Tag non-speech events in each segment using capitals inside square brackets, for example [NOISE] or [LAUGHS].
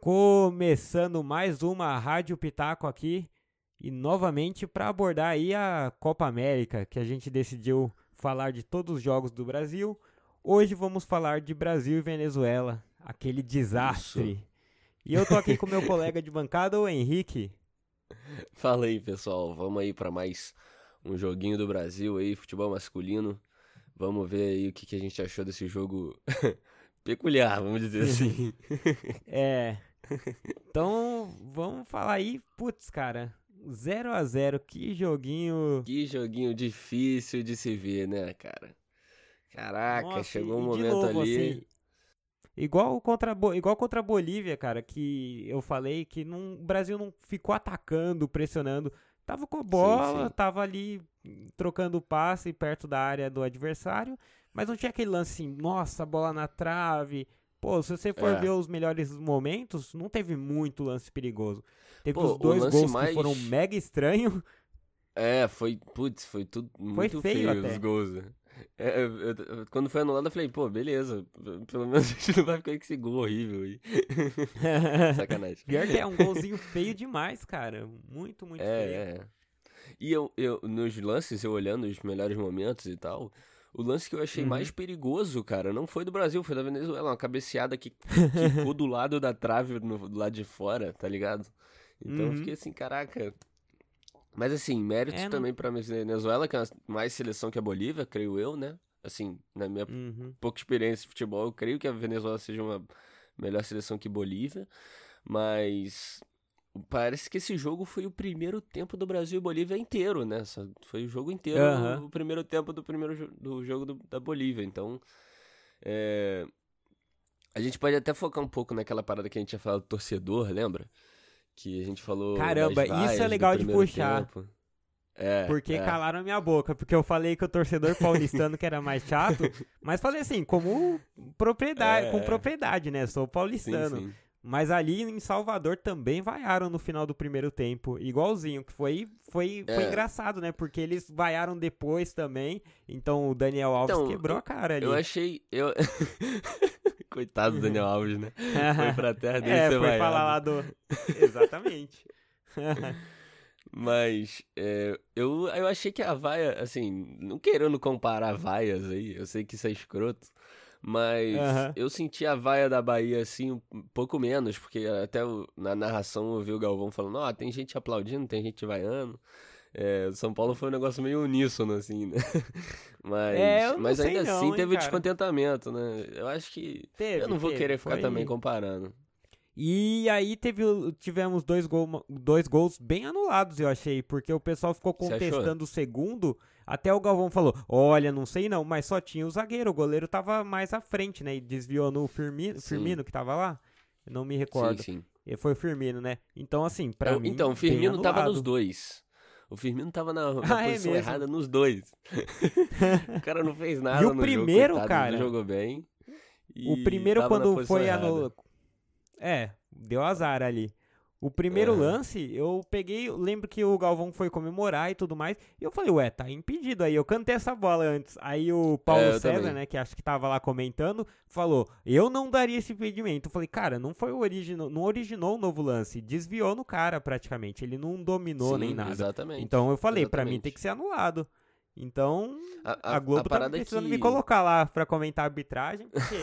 Começando mais uma Rádio Pitaco aqui e novamente para abordar aí a Copa América, que a gente decidiu falar de todos os jogos do Brasil. Hoje vamos falar de Brasil e Venezuela, aquele desastre. Isso. E eu tô aqui com meu [LAUGHS] colega de bancada, o Henrique. Fala aí, pessoal. Vamos aí para mais um joguinho do Brasil aí, futebol masculino. Vamos ver aí o que, que a gente achou desse jogo [LAUGHS] peculiar, vamos dizer [LAUGHS] assim. é, então, vamos falar aí, putz, cara, 0 a 0 que joguinho. Que joguinho difícil de se ver, né, cara? Caraca, Nossa, chegou um momento novo, ali. Assim, igual contra, igual contra a Bolívia, cara, que eu falei que não, o Brasil não ficou atacando, pressionando. Tava com a bola, sim, sim. tava ali trocando passe perto da área do adversário, mas não tinha aquele lance assim, nossa, bola na trave, Pô, se você for é. ver os melhores momentos, não teve muito lance perigoso. Teve Pô, os dois gols mais... que foram mega estranhos. É, foi, putz, foi tudo muito foi feio, feio os gols. Né? É, eu, eu, quando foi anulado, eu falei, pô, beleza, pelo menos [LAUGHS] a gente não vai ficar com esse gol horrível aí. [LAUGHS] Sacanagem. Pior que é um golzinho feio demais, cara. Muito, muito é, feio. É. E eu, eu, nos lances, eu olhando os melhores momentos e tal, o lance que eu achei uhum. mais perigoso, cara, não foi do Brasil, foi da Venezuela. Uma cabeceada que [LAUGHS] ficou do lado da trave, no, do lado de fora, tá ligado? Então uhum. eu fiquei assim, caraca. Mas assim, méritos é, também não... pra Venezuela, que é mais seleção que a Bolívia, creio eu, né? Assim, na minha uhum. pouca experiência de futebol, eu creio que a Venezuela seja uma melhor seleção que Bolívia. Mas Parece que esse jogo foi o primeiro tempo do Brasil e Bolívia inteiro, né? Foi o jogo inteiro, uhum. o primeiro tempo do primeiro do jogo do, da Bolívia. Então, é... a gente pode até focar um pouco naquela parada que a gente tinha falado do torcedor, lembra? Que a gente falou. Caramba, isso é legal de puxar. Tempo. É, porque é. calaram minha boca, porque eu falei que o torcedor paulistano que era mais chato, [LAUGHS] mas falei assim, como propriedade, é, com propriedade, né? Sou paulistano. Sim, sim. Mas ali em Salvador também vaiaram no final do primeiro tempo, igualzinho, que foi foi, é. foi engraçado, né? Porque eles vaiaram depois também. Então o Daniel Alves então, quebrou a cara ali. Eu achei, eu [LAUGHS] Coitado do Daniel Alves, né? [LAUGHS] foi pra terra dele é, ser foi vaiado. falar lá do [LAUGHS] Exatamente. Mas é, eu, eu achei que a vaia, assim, não querendo comparar vaias aí, eu sei que isso é escroto, mas uhum. eu senti a vaia da Bahia assim um pouco menos, porque até na narração eu vi o Galvão falando: Ó, oh, tem gente aplaudindo, tem gente vaiando. É, São Paulo foi um negócio meio uníssono, assim, né? Mas, [LAUGHS] é, mas ainda não, assim hein, teve cara. descontentamento, né? Eu acho que. Teve, eu não vou teve, querer ficar foi... também comparando. E aí teve, tivemos dois, gol, dois gols bem anulados, eu achei, porque o pessoal ficou contestando o segundo. Até o Galvão falou: Olha, não sei não, mas só tinha o zagueiro, o goleiro tava mais à frente, né? E desviou no Firmino, Firmino que tava lá. Eu não me recordo. Sim, sim. E foi o Firmino, né? Então, assim, pra eu, mim. Então, o Firmino tava nos dois. O Firmino tava na, na [LAUGHS] ah, é posição é errada nos dois. [LAUGHS] o cara não fez nada. E o primeiro, jogo, cara. Jogou bem. O primeiro, quando foi anulado. É, deu azar ali. O primeiro uhum. lance, eu peguei, eu lembro que o Galvão foi comemorar e tudo mais, e eu falei, ué, tá impedido aí. Eu cantei essa bola antes. Aí o Paulo é, César, também. né, que acho que tava lá comentando, falou, eu não daria esse impedimento. Eu falei, cara, não foi o original, não originou o um novo lance, desviou no cara praticamente, ele não dominou Sim, nem nada. Exatamente. Então eu falei, para mim tem que ser anulado. Então, a, a, a Globo a tá precisando que... me colocar lá pra comentar a arbitragem, porque.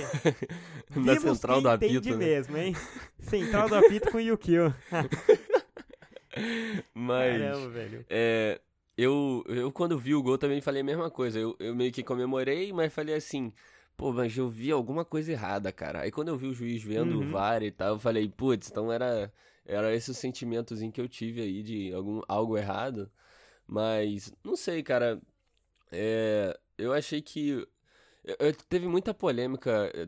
[LAUGHS] Na central do apito. Né? mesmo, hein? [LAUGHS] Central do apito com o Yukio. Mas. Caramba, velho. É, eu, eu, quando vi o gol, também falei a mesma coisa. Eu, eu meio que comemorei, mas falei assim. Pô, mas eu vi alguma coisa errada, cara. Aí quando eu vi o juiz vendo uhum. o VAR e tal, eu falei, putz, então era, era esse o sentimentozinho que eu tive aí de algum, algo errado. Mas, não sei, cara. É, eu achei que. Eu, teve muita polêmica. É,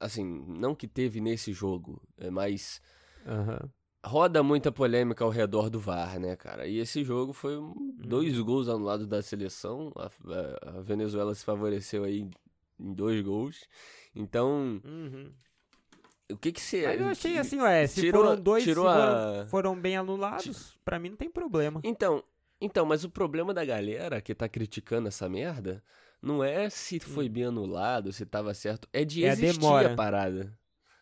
assim, não que teve nesse jogo, é, mas. Uhum. Roda muita polêmica ao redor do VAR, né, cara? E esse jogo foi uhum. dois gols anulados da seleção. A, a, Venezuela se favoreceu aí em dois gols. Então. Uhum. O que que você. eu achei assim, ué, se tirou, foram dois tirou foram, a... foram bem anulados, para mim não tem problema. Então, então, mas o problema da galera que tá criticando essa merda não é se foi hum. bem anulado, se tava certo, é de é existir a, a parada.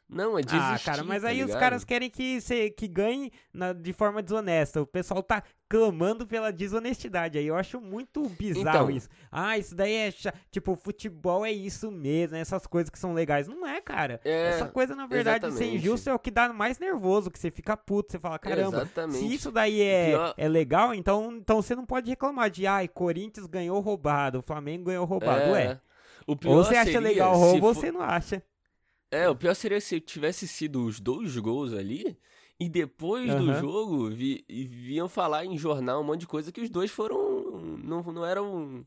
Não, é desistir, Ah, cara, mas tá aí os ligado? caras querem que, cê, que ganhe na- de forma desonesta. O pessoal tá clamando pela desonestidade. Aí eu acho muito bizarro Então. isso. Ah, isso daí é. cha- Tipo, futebol é isso mesmo, essas coisas que são legais. Não é, cara. É, Essa coisa, na verdade, de ser exatamente. injusto é o que dá mais nervoso, que você fica puto, você fala, caramba, Exatamente. se isso daí é, Pior- é legal, então, então você não pode reclamar de, ai, Corinthians ganhou roubado, o Flamengo ganhou roubado. Ué, O pior ou você acha seria legal o se roubo, ou fo- você não acha. É, o pior seria se tivesse sido os dois gols ali e depois do Aham. jogo vi, viam falar em jornal um monte de coisa que os dois foram. Não, não eram.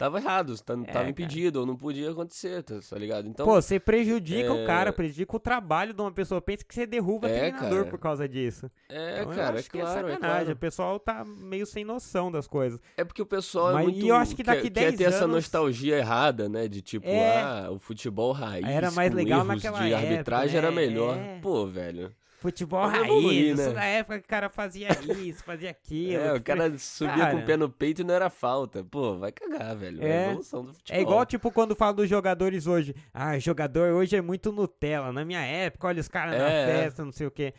Tava errados, tá, É, tava cara. impedido, ou não podia acontecer, tá, tá ligado? Então. Pô, você prejudica é- o cara, prejudica o trabalho de uma pessoa. Pensa que você derruba É, treinador cara. por causa disso. é, Então, eu cara, é acho que claro, é sacanagem. claro. O pessoal tá meio sem noção das coisas. É porque o pessoal Mas- é e muito. eu acho que daqui quer, 10 quer ter essa anos- nostalgia errada, né? De tipo, É. ah, o futebol raiz. Era mais com legal erros naquela de época, arbitragem né? era melhor. É. Pô, velho. Futebol raiz, evoluir, isso né? na época que o cara fazia isso, fazia aquilo. [LAUGHS] É, o cara subia Cara. com o pé no peito e não era falta. Pô, vai cagar, velho. É, É. a evolução do futebol. É igual, tipo, quando fala dos jogadores hoje. Ah, jogador hoje é muito Nutella. Na minha época, olha os caras na É. festa, não sei o quê.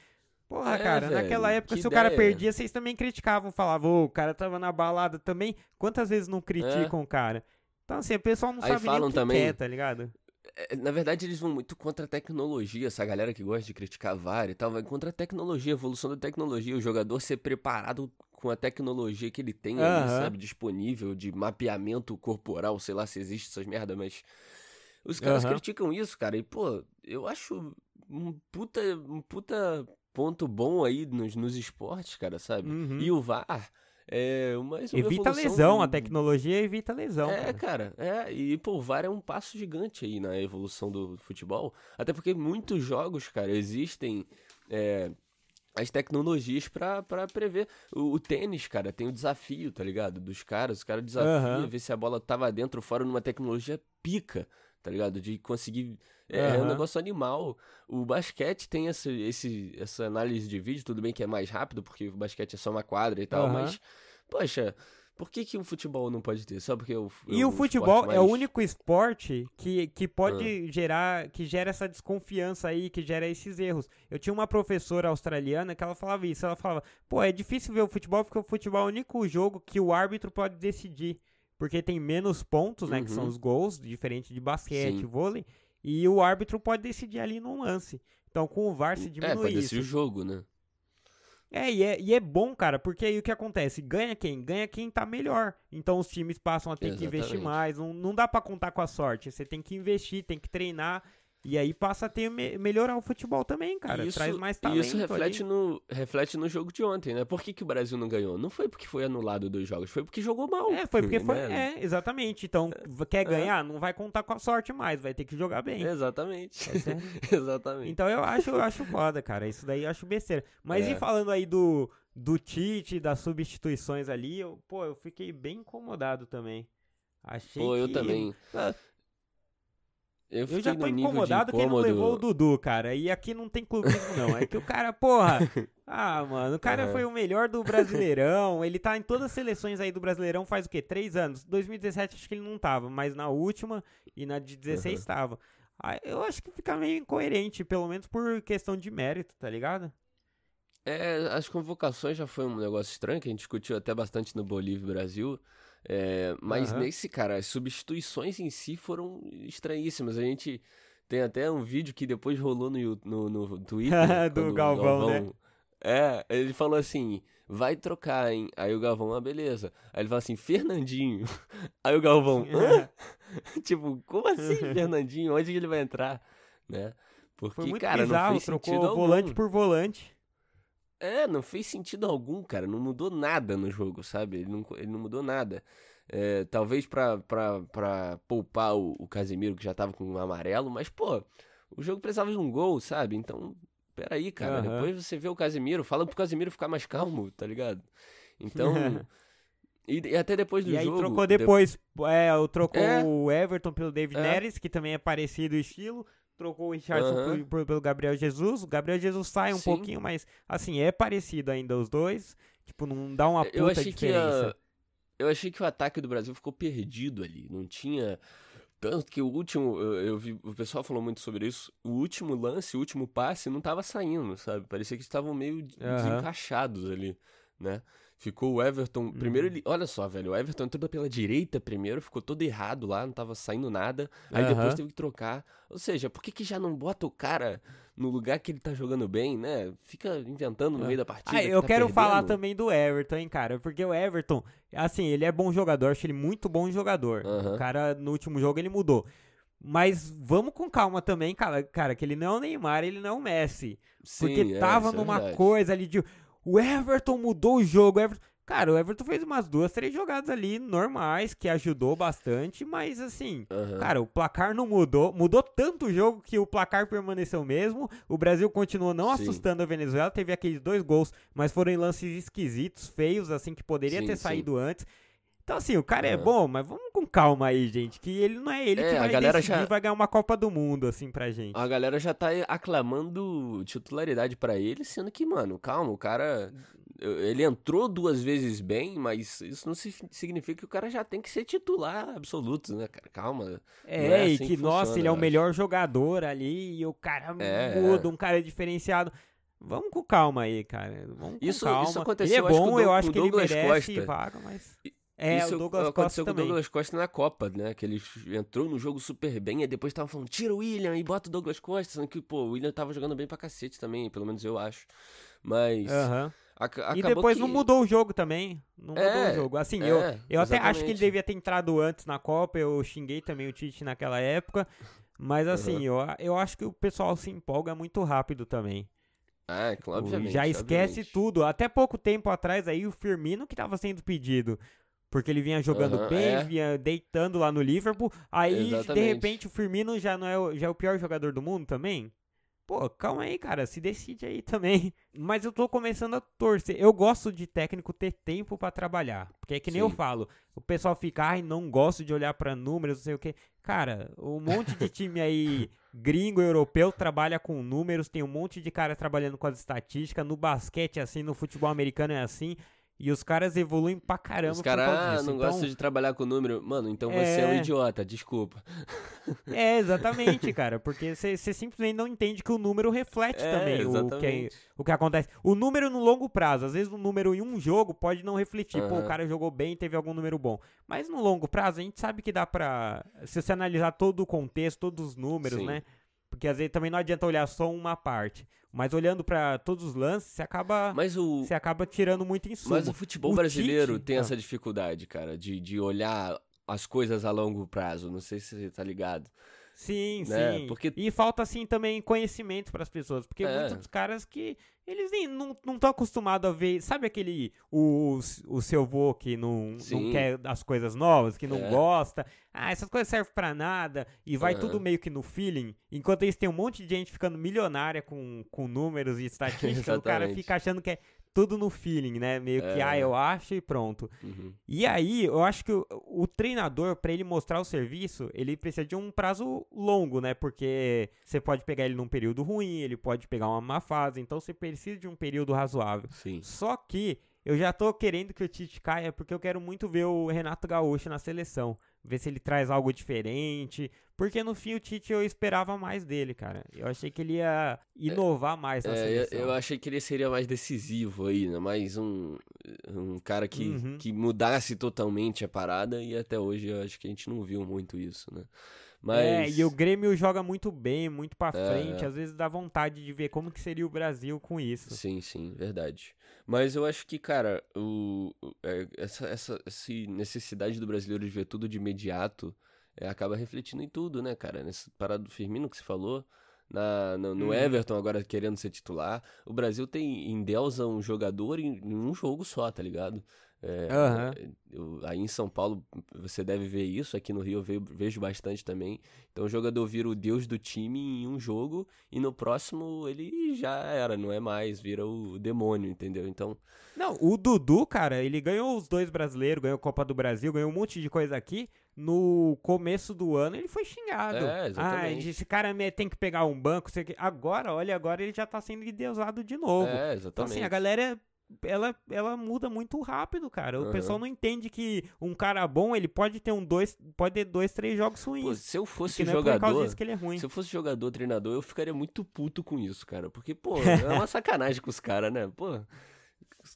Porra, É, cara, velho, naquela época, se o cara perdia, vocês também criticavam. Falavam, "Ô, o cara tava na balada também. Quantas vezes não criticam o cara? Então, assim, o pessoal não Aí sabe nem falam o que também- quer, tá ligado? É, Na verdade, eles vão muito contra a tecnologia. Essa galera que gosta de criticar VAR e tal, vai contra a tecnologia, a evolução da tecnologia. O jogador ser preparado com a tecnologia que ele tem ali, Aham. sabe? Disponível, de mapeamento corporal, sei lá se existe essas merda, mas. Os caras Aham. criticam isso, cara. E, pô, eu acho um puta, um puta ponto bom aí nos, nos esportes, cara, sabe? Uhum. E o VAR é uma Evita evolução lesão, a tecnologia evita lesão. é, cara. cara, é, e pô, o VAR é um passo gigante aí na evolução do futebol. Até porque muitos jogos, cara, existem é, as tecnologias pra, pra prever. O, o tênis, cara, tem o desafio, tá ligado? Dos caras, os caras desafiam, Aham. ver se a bola tava dentro ou fora numa tecnologia pica, tá ligado? De conseguir. É, é um negócio animal. O basquete tem essa, esse, essa análise de vídeo, tudo bem que é mais rápido, porque o basquete é só uma quadra e tal, Aham. mas, poxa, por que, que o futebol não pode ter? Só porque o E é o um futebol esporte é o mais- único esporte que, que pode Ah. gerar, que gera essa desconfiança aí, que gera esses erros. Eu tinha uma professora australiana que ela falava isso, ela falava, pô, é difícil ver o futebol porque o futebol é o único jogo que o árbitro pode decidir. Porque tem menos pontos, né, que são Uhum. os gols, diferente de basquete, Sim. vôlei, e o árbitro pode decidir ali num lance. Então com o VAR se É, diminui pode isso. decidir o jogo, né? É e, é, e é bom, cara, porque aí o que acontece? Ganha quem? Ganha quem tá melhor. Então os times passam a ter que investir Exatamente. mais. Não, não dá pra contar com a sorte. Você tem que investir, tem que treinar. E aí passa a ter me- melhorar o futebol também, cara. isso, Traz mais e talento. isso reflete ali. no, reflete no jogo de ontem, né? Por que, que o Brasil não ganhou? Não foi porque foi anulado dois jogos, foi porque jogou mal. É, foi porque [LAUGHS] foi. né? É, exatamente. Então, quer ganhar? Não vai contar com a sorte mais, vai ter que jogar bem. Exatamente. Tá? [LAUGHS] Exatamente. Então eu acho, eu acho foda, cara. Isso daí eu acho besteira. Mas É. e falando aí do, do Tite, das substituições ali, eu, pô, eu fiquei bem incomodado também. Achei Pô, eu que- também. Eu, Eu já tô incomodado que ele não levou o Dudu, cara. E aqui não tem clubismo, não. É que o cara, porra. [LAUGHS] Ah, mano, o cara Aham. foi o melhor do Brasileirão. Ele tá em todas as seleções aí do Brasileirão faz o quê? Três anos. 2017 acho que ele não tava, mas na última e na de 16 Aham. tava. Ah, eu acho que fica meio incoerente, pelo menos por questão de mérito, tá ligado? É, as convocações já foi um negócio estranho, que a gente discutiu até bastante no Bolívia e Brasil. É, mas Aham. nesse, cara, as substituições em si foram estranhíssimas. A gente tem até um vídeo que depois rolou no, no, no Twitter. [LAUGHS] Do quando o Galvão, né? É, ele falou assim: vai trocar, hein? Aí o Galvão, ah, beleza. Aí ele fala assim: Fernandinho. [LAUGHS] Aí o Galvão, hã? [LAUGHS] tipo, como assim, Fernandinho? Onde que ele vai entrar? Né? Porque, Foi muito cara, bizarro, não fez trocou volante por volante. É, não fez sentido algum, cara. Não mudou nada no jogo, sabe? Ele não, ele não mudou nada. É, talvez pra, pra, pra poupar o, o Casemiro, que já tava com um amarelo, mas, pô, o jogo precisava de um gol, sabe? Então, peraí, cara. Aham. Depois você vê o Casemiro, fala pro Casemiro ficar mais calmo, tá ligado? Então. [LAUGHS] e, e até depois do E aí jogo. trocou de- depois, é, o- trocou É. o Everton pelo David É. Neres, que também é parecido o estilo. Trocou o Richardson Aham. por- por- pelo Gabriel Jesus. O Gabriel Jesus sai um Sim. pouquinho, mas assim, é parecido ainda os dois. Tipo, não dá uma puta Eu achei que diferença. a- eu achei que o ataque do Brasil ficou perdido ali. Não tinha Tanto que o último, eu, eu, vi, o pessoal falou muito sobre isso, o último lance, o último passe não tava saindo, sabe? Parecia que estavam meio uhum. desencaixados ali, né? Ficou o Everton. Primeiro ele. Olha só, velho. O Everton entrou pela direita primeiro, ficou todo errado lá, não tava saindo nada. Aí uhum. depois teve que trocar. Ou seja, por que, que já não bota o cara no lugar que ele tá jogando bem, né? Fica inventando no meio da partida. Ah, eu tá quero perdendo. falar também do Everton, hein, cara. Porque o Everton, assim, ele é bom jogador, acho ele muito bom jogador. Uhum. O cara, no último jogo, ele mudou. Mas vamos com calma também, cara, cara, que ele não é o Neymar, ele não é o Messi. Sim, porque é, tava é numa é coisa ali de. O Everton mudou o jogo. O Everton... Cara, o Everton fez umas duas, três jogadas ali normais, que ajudou bastante, mas assim, uhum. cara, o placar não mudou. Mudou tanto o jogo que o placar permaneceu mesmo. O Brasil continuou não sim. assustando a Venezuela. Teve aqueles dois gols, mas foram lances esquisitos, feios, assim, que poderia sim, ter saído sim. antes. Então, assim, o cara uhum. é bom, mas vamos com calma aí, gente. Que ele não é ele é, que vai a galera decidir, já... vai ganhar uma Copa do Mundo, assim, pra gente. A galera já tá aclamando titularidade para ele, sendo que, mano, calma, o cara ele entrou duas vezes bem, mas isso não significa que o cara já tem que ser titular absoluto, né, cara? Calma. É, é assim e que, que funciona, nossa, ele é o melhor jogador ali e o cara é, muda, um cara diferenciado. Vamos com calma aí, cara. Vamos com isso, calma. Isso aconteceu, ele é bom, eu acho que, ele merece Costa. vaga, mas... É, Isso o Douglas aconteceu Costa com o Douglas Costa na Copa, né? Que ele entrou no jogo super bem, e depois tava falando, tira o William e bota o Douglas Costa, sendo que, pô, o William tava jogando bem pra cacete também, pelo menos eu acho. Mas. Uhum. e depois que... não mudou o jogo também. Não mudou é, o jogo. Assim, é, eu, eu até acho que ele devia ter entrado antes na Copa. Eu xinguei também o Tite naquela época. Mas assim, uhum. eu, eu acho que o pessoal se empolga muito rápido também. Ah, obviamente. Já esquece obviamente. tudo. Até pouco tempo atrás aí o Firmino que estava sendo pedido. Porque ele vinha jogando uhum, bem, é. vinha deitando lá no Liverpool. Aí, Exatamente. de repente, o Firmino já não é o, já é o pior jogador do mundo também? Pô, calma aí, cara, se decide aí também. [LAUGHS] Mas eu tô começando a torcer. Eu gosto de técnico ter tempo para trabalhar. Porque é que nem Sim. eu falo. O pessoal fica, ai, não gosto de olhar para números, não sei o quê. Cara, um monte de time aí [LAUGHS] gringo, europeu, trabalha com números. Tem um monte de cara trabalhando com as estatísticas. No basquete é assim, no futebol americano é assim. E os caras evoluem pra caramba. Os caras ah, não então, gostam de trabalhar com número. Mano, então é... você é um idiota, desculpa. É, [LAUGHS] exatamente, cara. Porque você simplesmente não entende que o número reflete é, também o que, o que acontece. O número no longo prazo, às vezes o número em um jogo pode não refletir. Uhum. Pô, o cara jogou bem, teve algum número bom. Mas no longo prazo, a gente sabe que dá pra. Se você analisar todo o contexto, todos os números, Sim. né? Porque às vezes também não adianta olhar só uma parte. Mas olhando para todos os lances, você acaba, mas o... você acaba tirando muito em suma. Mas o futebol o brasileiro Tite... tem ah. essa dificuldade, cara, de, de olhar as coisas a longo prazo. Não sei se você tá ligado. Sim, né? sim. Porque... E falta, assim, também conhecimento para as pessoas. Porque é. muitos caras que eles nem não estão acostumados a ver. Sabe aquele. O, o seu vô que não, não quer as coisas novas, que não é. gosta. Ah, essas coisas servem para nada. E vai uhum. tudo meio que no feeling. Enquanto isso, tem um monte de gente ficando milionária com, com números e [LAUGHS] estatísticas. o cara fica achando que é tudo no feeling, né? Meio é. que, ah, eu acho e pronto. Uhum. E aí, eu acho que o, o treinador, para ele mostrar o serviço, ele precisa de um prazo longo, né? Porque você pode pegar ele num período ruim, ele pode pegar uma má fase, então você precisa de um período razoável. Sim. Só que eu já tô querendo que o Tite caia, porque eu quero muito ver o Renato Gaúcho na seleção ver se ele traz algo diferente. Porque no fim o Tite eu esperava mais dele, cara. Eu achei que ele ia inovar mais na é, seleção. Eu, eu, achei que ele seria mais decisivo aí, né? Mais um, um cara que, uhum. que mudasse totalmente a parada e até hoje eu acho que a gente não viu muito isso, né? Mas... É, e o Grêmio joga muito bem, muito pra é, frente. É. Às vezes dá vontade de ver como que seria o Brasil com isso. Sim, sim, verdade. Mas eu acho que, cara, o, é, essa, essa, essa necessidade do brasileiro de ver tudo de imediato é, acaba refletindo em tudo, né, cara? Nessa parada do Firmino que você falou, na, no, no hum. Everton agora querendo ser titular. O Brasil tem endeusa um jogador em, em um jogo só, tá ligado? É, uhum. eu, aí em São Paulo você deve ver isso, aqui no Rio eu vejo, vejo, bastante também. Então o jogador vira o deus do time em um jogo e no próximo ele já era, não é mais, vira o demônio, entendeu? Então. Não, o Dudu, cara, ele ganhou os dois brasileiros, ganhou a Copa do Brasil, ganhou um monte de coisa aqui. No começo do ano ele foi xingado. É, exatamente. Ah, esse cara tem que pegar um banco. Agora, olha, agora ele já tá sendo endeusado de novo. É, exatamente. Então, assim, a galera ela, ela muda muito rápido, cara. O uhum. pessoal não entende que um cara bom, ele pode ter um dois, pode ter dois, três jogos ruins. Pô, se eu fosse jogador, é que ele é ruim. se eu fosse jogador, treinador, eu ficaria muito puto com isso, cara. Porque, pô, [LAUGHS] é uma sacanagem com os caras, né? Pô,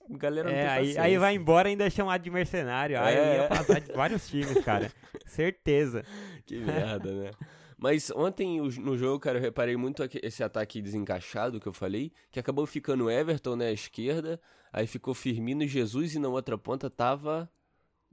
galera não é, aí, aí, vai embora ainda chamado de mercenário. Aí é. ia passar de vários [LAUGHS] times, cara. Certeza. Que merda, né? Mas ontem no jogo, cara, eu reparei muito esse ataque desencaixado que eu falei, que acabou ficando Everton, né, à esquerda, aí ficou Firmino e Jesus e na outra ponta tava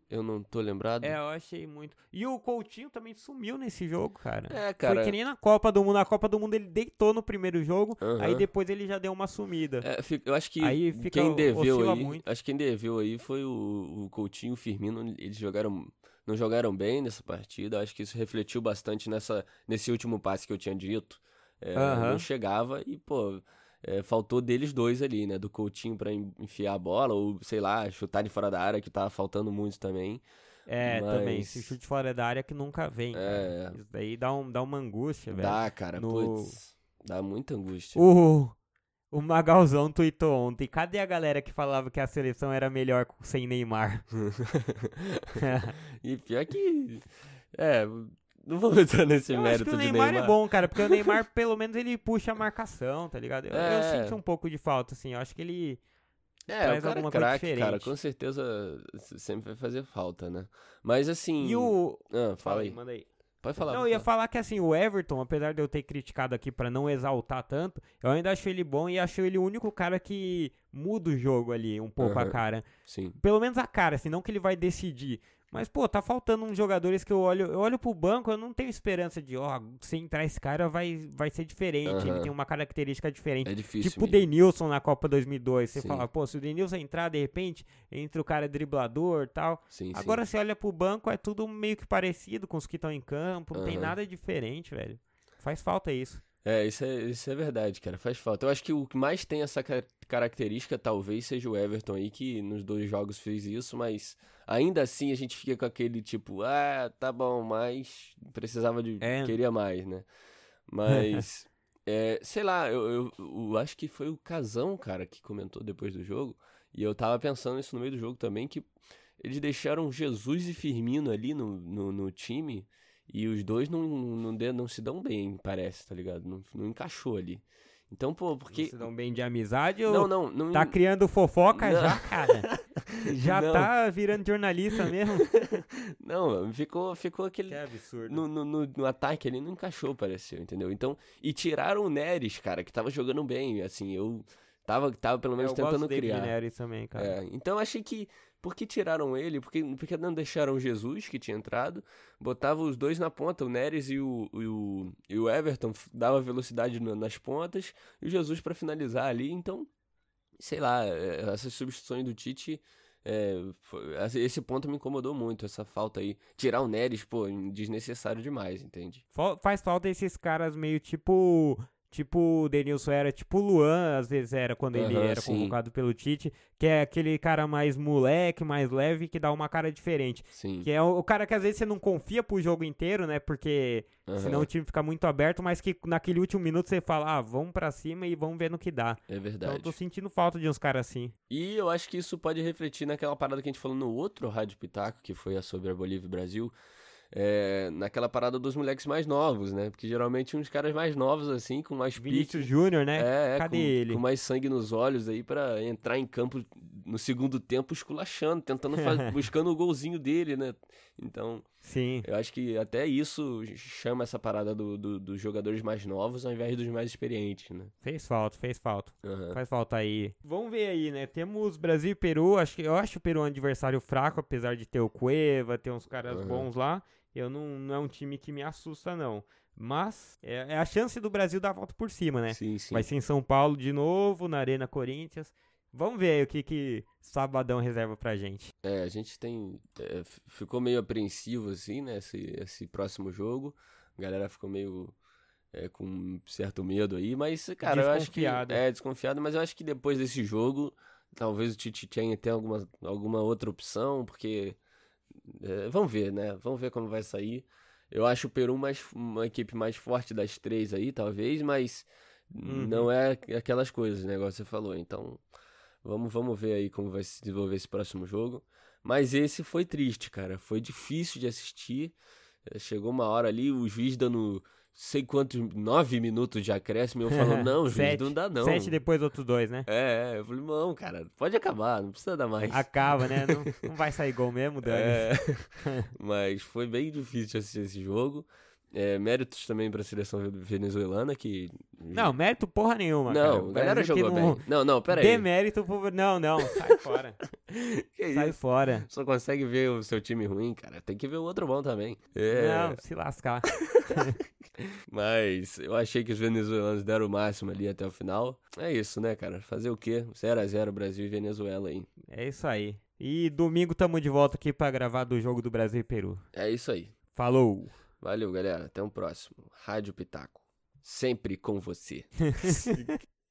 eu não tô lembrado. É, eu achei muito. E o Coutinho também sumiu nesse jogo, cara. É, cara. Foi que nem na Copa do Mundo. Na Copa do Mundo ele deitou no primeiro jogo, uhum. aí depois ele já deu uma sumida. É, eu acho que aí fica, quem deveu aí, muito. acho que quem deveu aí foi o, o Coutinho, o Firmino, eles jogaram não jogaram bem nessa partida. Acho que isso refletiu bastante nessa nesse último passe que eu tinha dito. É, uhum. Não chegava e, pô, é, faltou deles dois ali, né? Do Coutinho para enfiar a bola, ou sei lá, chutar de fora da área, que tava faltando muito também. É, Mas... também. Esse chute fora da área que nunca vem. É... Cara. Isso daí dá, um, dá uma angústia, velho. Dá, cara. No... Putz, dá muita angústia. O, o Magalzão tweetou ontem. Cadê a galera que falava que a seleção era melhor sem Neymar? [LAUGHS] [LAUGHS] e pior que. É, não vou entrar nesse eu mérito acho que o Neymar, Neymar é bom, cara, porque o Neymar, pelo menos, ele puxa a marcação, tá ligado? Eu, é. eu sinto um pouco de falta, assim. Eu acho que ele. É, traz o cara alguma é craque, coisa diferente. cara, com certeza sempre vai fazer falta, né? Mas assim. E o. Ah, fala aí. Manda aí. Pode falar. Não, eu ia falar que assim, o Everton, apesar de eu ter criticado aqui para não exaltar tanto, eu ainda acho ele bom e acho ele o único cara que muda o jogo ali um pouco uhum. a cara. Sim. Pelo menos a cara, assim, não que ele vai decidir. Mas, pô, tá faltando uns jogadores que eu olho, eu olho pro banco, eu não tenho esperança de, ó, se entrar esse cara vai, vai ser diferente, uhum. ele tem uma característica diferente. É difícil. Tipo o Denilson na Copa 2002, você sim. fala, pô, se o Denilson entrar, de repente, entra o cara driblador tal. Sim, Agora, sim. você olha pro banco, é tudo meio que parecido com os que estão em campo, não uhum. tem nada diferente, velho. Faz falta isso. É isso, é, isso é verdade, cara. Faz falta. Eu acho que o que mais tem essa característica talvez seja o Everton aí, que nos dois jogos fez isso, mas ainda assim a gente fica com aquele tipo, ah, tá bom, mas precisava de. É. queria mais, né? Mas. [LAUGHS] é, sei lá, eu, eu, eu, acho que foi o Casão, cara, que comentou depois do jogo. E eu tava pensando isso no meio do jogo também, que eles deixaram Jesus e Firmino ali no, no, no time. E os dois não, não, não se dão bem, parece, tá ligado? Não, não encaixou ali. Então, pô, porque. Não se dão bem de amizade ou. Não, não. não tá criando fofoca não. já, cara? [LAUGHS] Já não. tá virando jornalista mesmo? [LAUGHS] não, ficou, ficou aquele. Que absurdo. No, no, no, no, ataque ali não encaixou, pareceu, entendeu? Então. E tiraram o Neres, cara, que tava jogando bem. Assim, eu. Tava, tava pelo menos eu tentando criar. Neres também, cara. É, então achei que por que tiraram ele? Porque, porque não deixaram Jesus, que tinha entrado, botava os dois na ponta, o Neres e o, e o, e o Everton, dava velocidade nas pontas, e o Jesus para finalizar ali. Então, sei lá, é, essas substituições do Tite. É, foi, esse ponto me incomodou muito, essa falta aí. Tirar o Neres, pô, desnecessário demais, entende? Faz falta esses caras meio tipo Tipo, o Denilson era tipo o Luan, às vezes era quando ele era sim. convocado pelo Tite, que é aquele cara mais moleque, mais leve, que dá uma cara diferente. Sim. Que é o, o cara que às vezes você não confia pro jogo inteiro, né? Porque uhum. senão o time fica muito aberto, mas que naquele último minuto você fala, ah, vamos pra cima e vamos ver no que dá. É verdade. Então eu tô sentindo falta de uns caras assim. E eu acho que isso pode refletir naquela parada que a gente falou no outro Rádio Pitaco, que foi a sobre a Bolívia e Brasil é, naquela parada dos moleques mais novos, né? Porque geralmente uns caras mais novos, assim, com mais Vinícius Júnior, né? É, é, Cadê com, ele? Com mais sangue nos olhos aí para entrar em campo no segundo tempo esculachando, tentando [LAUGHS] buscando o golzinho dele, né? Então, Sim. eu acho que até isso chama essa parada do, do, dos jogadores mais novos ao invés dos mais experientes, né? Fez falta, fez falta. Uhum. Faz falta aí. Vamos ver aí, né? Temos Brasil e Peru. Acho que, eu acho o Peru um adversário fraco, apesar de ter o Cueva, ter uns caras uhum. bons lá eu não, não é um time que me assusta, não. Mas é, é, a chance do Brasil dar a volta por cima, né? Sim, sim. Vai ser em São Paulo de novo, na Arena Corinthians. Vamos ver aí o que, que Sabadão reserva pra gente. É, a gente tem. É, ficou meio apreensivo, assim, né? Esse, esse próximo jogo. A galera ficou meio. É, com certo medo aí, mas, cara, eu acho que. É, desconfiado, mas eu acho que depois desse jogo, talvez o Tite tenha até alguma, alguma outra opção, porque é, vamos ver, né? Vamos ver como vai sair. Eu acho o Peru mais, uma equipe mais forte das três aí, talvez, mas uhum. não é aquelas coisas, né? Igual você falou. Então, Vamos, vamos ver aí como vai se desenvolver esse próximo jogo. Mas esse foi triste, cara. Foi difícil de assistir. Eh, chegou uma hora ali, o juiz dando sei quantos, nove minutos de acréscimo, eu falo, [LAUGHS] não, juiz, sete, não dá não. Sete depois outros dois, né? É, eu falei, não, cara, pode acabar, não precisa dar mais. Acaba, né? [LAUGHS] Não, não vai sair gol mesmo, Dani. É, [LAUGHS] mas foi bem difícil assistir esse jogo. É, méritos também para a seleção venezuelana, que... Não, mérito porra nenhuma, Não, a galera jogou bem. Não, não, pera aí. Demérito por... Não, não, sai fora. [LAUGHS] sai isso? fora. Só consegue ver o seu time ruim, cara. Tem que ver o outro bom também. É... Não, se lascar. [LAUGHS] [LAUGHS] Mas eu achei que os venezuelanos deram o máximo ali até o final. É isso, né, cara? Fazer o quê? 0x0 Brasil e Venezuela aí. É isso aí. E domingo tamo de volta aqui para gravar do jogo do Brasil e Peru. É isso aí. Falou! Valeu, galera. Até o um próximo. Rádio Pitaco. Sempre com você. [LAUGHS]